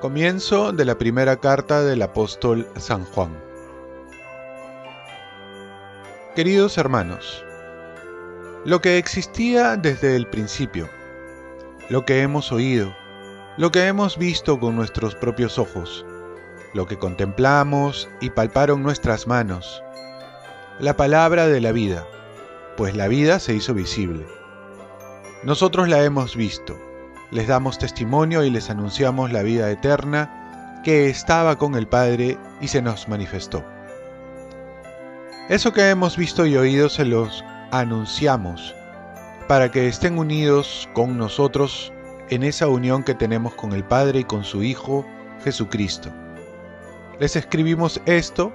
Comienzo de la primera carta del apóstol San Juan. Queridos hermanos, lo que existía desde el principio, lo que hemos oído, lo que hemos visto con nuestros propios ojos, lo que contemplamos y palparon nuestras manos, la palabra de la vida, pues la vida se hizo visible. Nosotros la hemos visto les damos testimonio y les anunciamos la vida eterna que estaba con el Padre y se nos manifestó. Eso que hemos visto y oído se los anunciamos para que estén unidos con nosotros en esa unión que tenemos con el Padre y con su Hijo Jesucristo. Les escribimos esto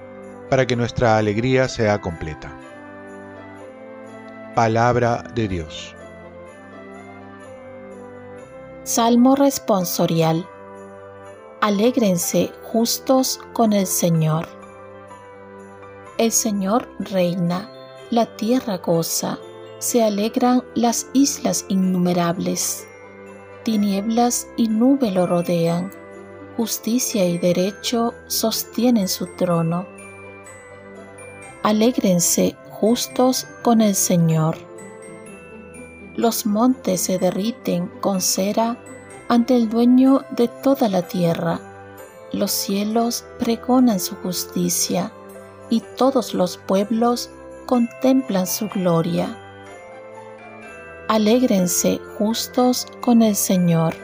para que nuestra alegría sea completa. Palabra de Dios. Salmo responsorial. Alégrense justos con el Señor. El Señor reina, la tierra goza, se alegran las islas innumerables. Tinieblas y nube lo rodean, justicia y derecho sostienen su trono. Alégrense justos con el Señor los montes se derriten con cera ante el dueño de toda la tierra. Los cielos pregonan su justicia y todos los pueblos contemplan su gloria. Alégrense justos con el Señor.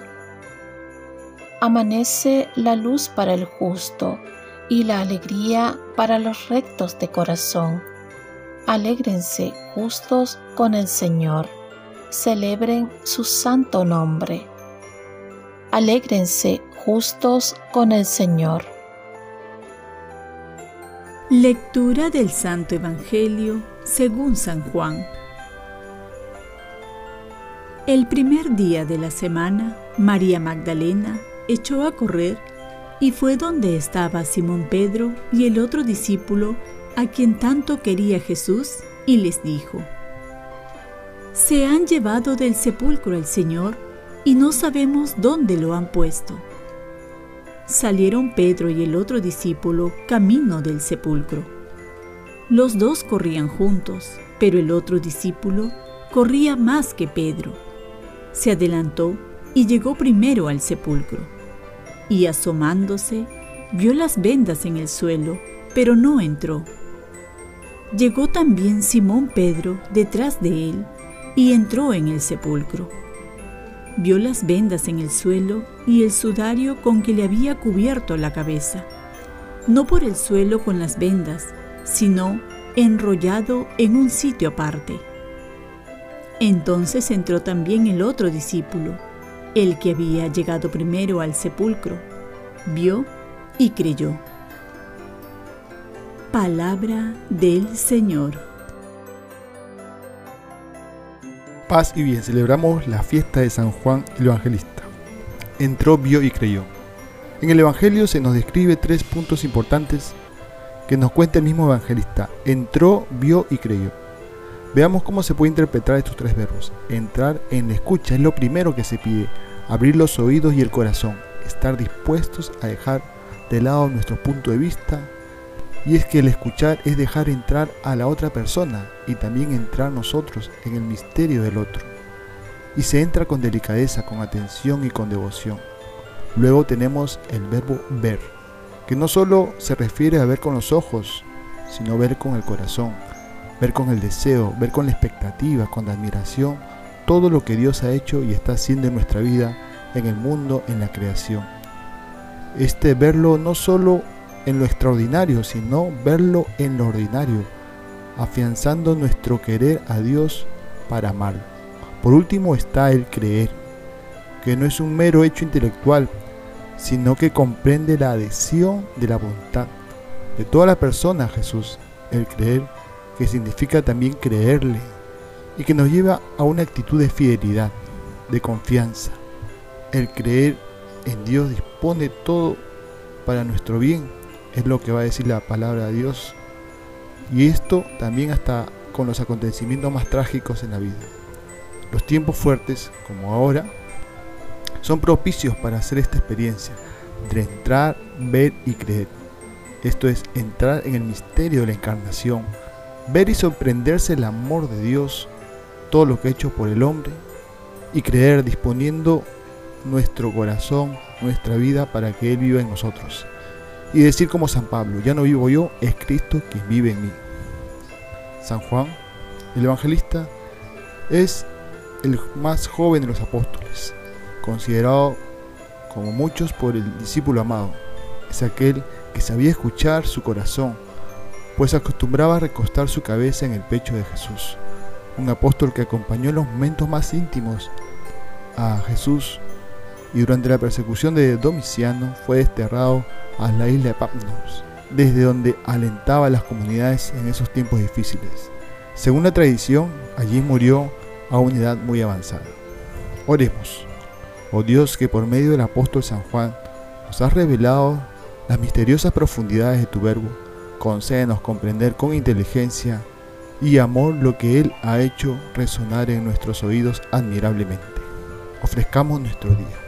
Amanece la luz para el justo y la alegría para los rectos de corazón. Alégrense justos con el Señor celebren su santo nombre. Alégrense justos con el Señor. Lectura del Santo Evangelio según San Juan. El primer día de la semana, María Magdalena echó a correr y fue donde estaba Simón Pedro y el otro discípulo a quien tanto quería Jesús y les dijo, se han llevado del sepulcro al Señor y no sabemos dónde lo han puesto. Salieron Pedro y el otro discípulo camino del sepulcro. Los dos corrían juntos, pero el otro discípulo corría más que Pedro. Se adelantó y llegó primero al sepulcro. Y asomándose, vio las vendas en el suelo, pero no entró. Llegó también Simón Pedro detrás de él y entró en el sepulcro. Vio las vendas en el suelo y el sudario con que le había cubierto la cabeza, no por el suelo con las vendas, sino enrollado en un sitio aparte. Entonces entró también el otro discípulo, el que había llegado primero al sepulcro, vio y creyó. Palabra del Señor. Paz y bien, celebramos la fiesta de San Juan el Evangelista. Entró, vio y creyó. En el Evangelio se nos describe tres puntos importantes que nos cuenta el mismo evangelista. Entró, vio y creyó. Veamos cómo se puede interpretar estos tres verbos. Entrar en la escucha es lo primero que se pide. Abrir los oídos y el corazón. Estar dispuestos a dejar de lado nuestro punto de vista, y es que el escuchar es dejar entrar a la otra persona y también entrar nosotros en el misterio del otro. Y se entra con delicadeza, con atención y con devoción. Luego tenemos el verbo ver, que no solo se refiere a ver con los ojos, sino ver con el corazón, ver con el deseo, ver con la expectativa, con la admiración, todo lo que Dios ha hecho y está haciendo en nuestra vida, en el mundo, en la creación. Este verlo no solo en lo extraordinario, sino verlo en lo ordinario, afianzando nuestro querer a Dios para amarlo. Por último está el creer, que no es un mero hecho intelectual, sino que comprende la adhesión de la voluntad de toda la persona a Jesús, el creer, que significa también creerle, y que nos lleva a una actitud de fidelidad, de confianza. El creer en Dios dispone todo para nuestro bien es lo que va a decir la palabra de Dios. Y esto también hasta con los acontecimientos más trágicos en la vida. Los tiempos fuertes, como ahora, son propicios para hacer esta experiencia, de entrar, ver y creer. Esto es entrar en el misterio de la encarnación, ver y sorprenderse el amor de Dios, todo lo que ha hecho por el hombre, y creer disponiendo nuestro corazón, nuestra vida para que Él viva en nosotros. Y decir como San Pablo, ya no vivo yo, es Cristo quien vive en mí. San Juan, el evangelista, es el más joven de los apóstoles, considerado como muchos por el discípulo amado. Es aquel que sabía escuchar su corazón, pues acostumbraba a recostar su cabeza en el pecho de Jesús. Un apóstol que acompañó en los momentos más íntimos a Jesús y durante la persecución de Domiciano fue desterrado a la isla de Patmos, desde donde alentaba a las comunidades en esos tiempos difíciles. Según la tradición, allí murió a una edad muy avanzada. Oremos. Oh Dios que por medio del apóstol San Juan nos has revelado las misteriosas profundidades de tu verbo, concédenos comprender con inteligencia y amor lo que Él ha hecho resonar en nuestros oídos admirablemente. Ofrezcamos nuestro día.